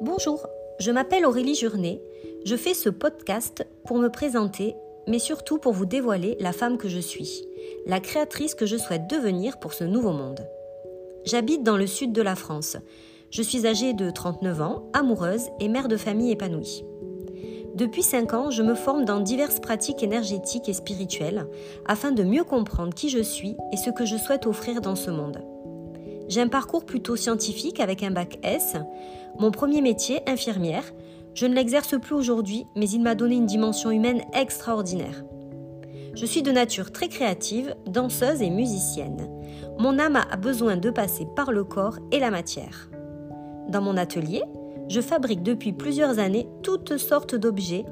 Bonjour, je m'appelle Aurélie Journet. Je fais ce podcast pour me présenter, mais surtout pour vous dévoiler la femme que je suis, la créatrice que je souhaite devenir pour ce nouveau monde. J'habite dans le sud de la France. Je suis âgée de 39 ans, amoureuse et mère de famille épanouie. Depuis 5 ans, je me forme dans diverses pratiques énergétiques et spirituelles afin de mieux comprendre qui je suis et ce que je souhaite offrir dans ce monde. J'ai un parcours plutôt scientifique avec un bac S. Mon premier métier, infirmière, je ne l'exerce plus aujourd'hui, mais il m'a donné une dimension humaine extraordinaire. Je suis de nature très créative, danseuse et musicienne. Mon âme a besoin de passer par le corps et la matière. Dans mon atelier, je fabrique depuis plusieurs années toutes sortes d'objets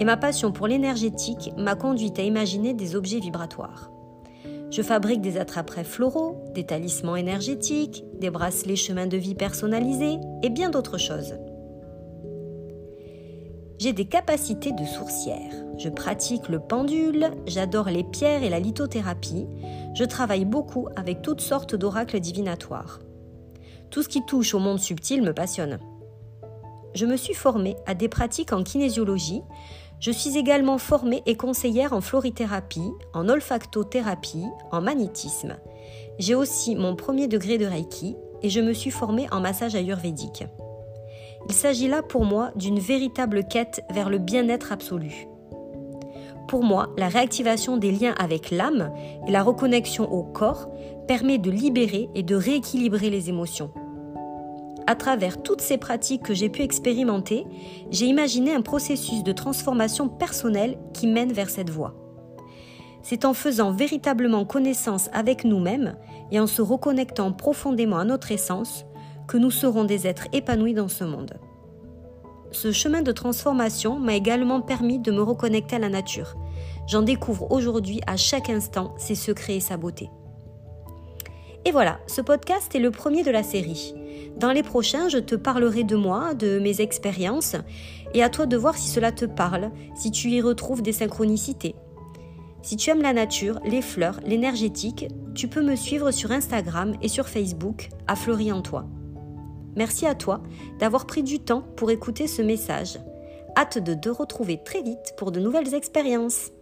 et ma passion pour l'énergétique m'a conduite à imaginer des objets vibratoires. Je fabrique des attrape floraux, des talismans énergétiques, des bracelets chemins de vie personnalisés et bien d'autres choses. J'ai des capacités de sourcière. Je pratique le pendule, j'adore les pierres et la lithothérapie. Je travaille beaucoup avec toutes sortes d'oracles divinatoires. Tout ce qui touche au monde subtil me passionne. Je me suis formée à des pratiques en kinésiologie. Je suis également formée et conseillère en florithérapie, en olfactothérapie, en magnétisme. J'ai aussi mon premier degré de Reiki et je me suis formée en massage ayurvédique. Il s'agit là pour moi d'une véritable quête vers le bien-être absolu. Pour moi, la réactivation des liens avec l'âme et la reconnexion au corps permet de libérer et de rééquilibrer les émotions. À travers toutes ces pratiques que j'ai pu expérimenter, j'ai imaginé un processus de transformation personnelle qui mène vers cette voie. C'est en faisant véritablement connaissance avec nous-mêmes et en se reconnectant profondément à notre essence que nous serons des êtres épanouis dans ce monde. Ce chemin de transformation m'a également permis de me reconnecter à la nature. J'en découvre aujourd'hui à chaque instant ses secrets et sa beauté. Et voilà, ce podcast est le premier de la série. Dans les prochains, je te parlerai de moi, de mes expériences, et à toi de voir si cela te parle, si tu y retrouves des synchronicités. Si tu aimes la nature, les fleurs, l'énergétique, tu peux me suivre sur Instagram et sur Facebook à Fleury en toi. Merci à toi d'avoir pris du temps pour écouter ce message. Hâte de te retrouver très vite pour de nouvelles expériences.